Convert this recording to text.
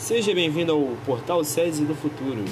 Seja bem-vindo ao Portal SESI do Futuro.